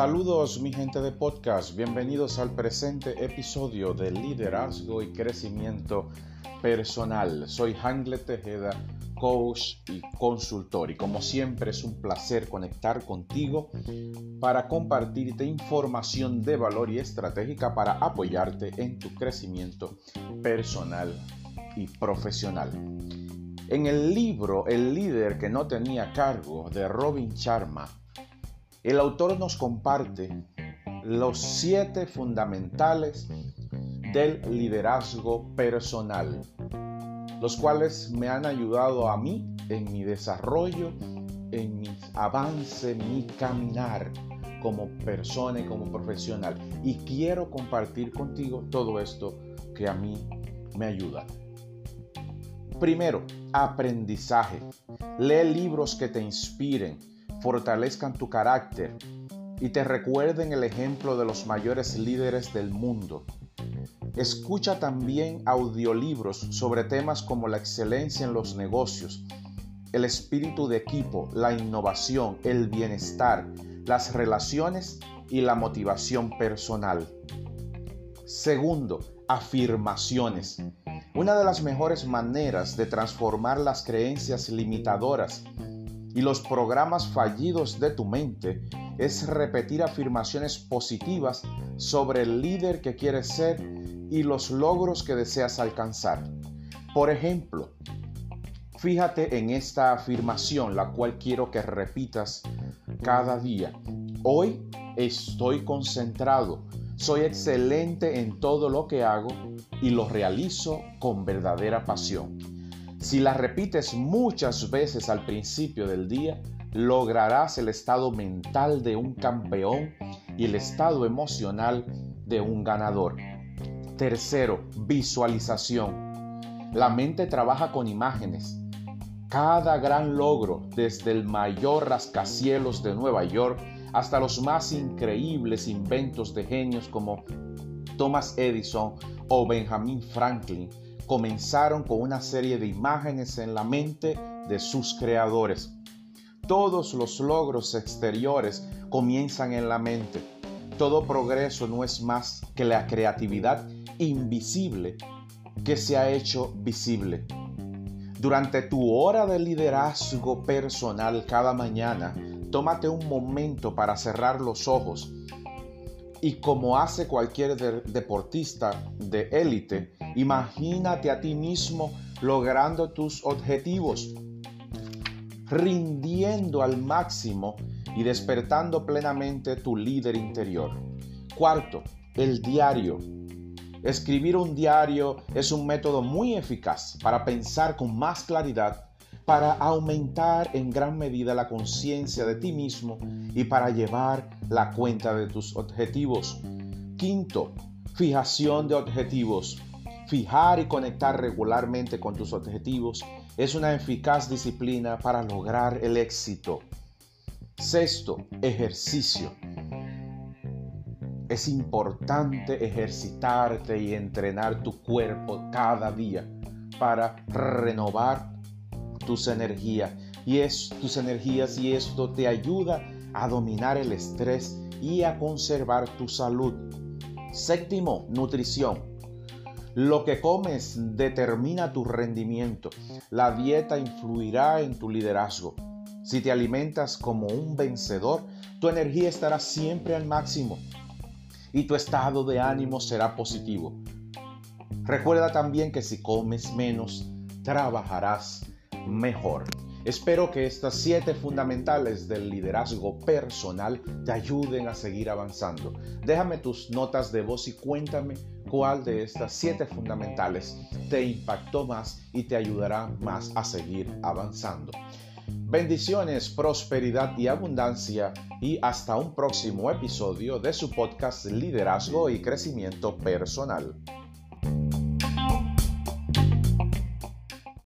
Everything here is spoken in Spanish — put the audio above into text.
Saludos mi gente de podcast, bienvenidos al presente episodio de Liderazgo y Crecimiento Personal. Soy Hangle Tejeda, coach y consultor y como siempre es un placer conectar contigo para compartirte información de valor y estratégica para apoyarte en tu crecimiento personal y profesional. En el libro El líder que no tenía cargo de Robin Sharma, el autor nos comparte los siete fundamentales del liderazgo personal, los cuales me han ayudado a mí en mi desarrollo, en mi avance, mi caminar como persona y como profesional. Y quiero compartir contigo todo esto que a mí me ayuda. Primero, aprendizaje. Lee libros que te inspiren, fortalezcan tu carácter y te recuerden el ejemplo de los mayores líderes del mundo. Escucha también audiolibros sobre temas como la excelencia en los negocios, el espíritu de equipo, la innovación, el bienestar, las relaciones y la motivación personal. Segundo, afirmaciones. Una de las mejores maneras de transformar las creencias limitadoras y los programas fallidos de tu mente es repetir afirmaciones positivas sobre el líder que quieres ser y los logros que deseas alcanzar. Por ejemplo, fíjate en esta afirmación, la cual quiero que repitas cada día. Hoy estoy concentrado, soy excelente en todo lo que hago y lo realizo con verdadera pasión. Si la repites muchas veces al principio del día, lograrás el estado mental de un campeón y el estado emocional de un ganador. Tercero, visualización. La mente trabaja con imágenes. Cada gran logro, desde el mayor rascacielos de Nueva York hasta los más increíbles inventos de genios como Thomas Edison o Benjamin Franklin, comenzaron con una serie de imágenes en la mente de sus creadores. Todos los logros exteriores comienzan en la mente. Todo progreso no es más que la creatividad invisible que se ha hecho visible. Durante tu hora de liderazgo personal cada mañana, tómate un momento para cerrar los ojos y como hace cualquier deportista de élite, imagínate a ti mismo logrando tus objetivos, rindiendo al máximo y despertando plenamente tu líder interior. Cuarto, el diario. Escribir un diario es un método muy eficaz para pensar con más claridad para aumentar en gran medida la conciencia de ti mismo y para llevar la cuenta de tus objetivos. Quinto, fijación de objetivos. Fijar y conectar regularmente con tus objetivos es una eficaz disciplina para lograr el éxito. Sexto, ejercicio. Es importante ejercitarte y entrenar tu cuerpo cada día para renovar tus energías y es tus energías y esto te ayuda a dominar el estrés y a conservar tu salud. Séptimo, nutrición. Lo que comes determina tu rendimiento. La dieta influirá en tu liderazgo. Si te alimentas como un vencedor, tu energía estará siempre al máximo y tu estado de ánimo será positivo. Recuerda también que si comes menos, trabajarás mejor. Espero que estas siete fundamentales del liderazgo personal te ayuden a seguir avanzando. Déjame tus notas de voz y cuéntame cuál de estas siete fundamentales te impactó más y te ayudará más a seguir avanzando. Bendiciones, prosperidad y abundancia y hasta un próximo episodio de su podcast Liderazgo y Crecimiento Personal.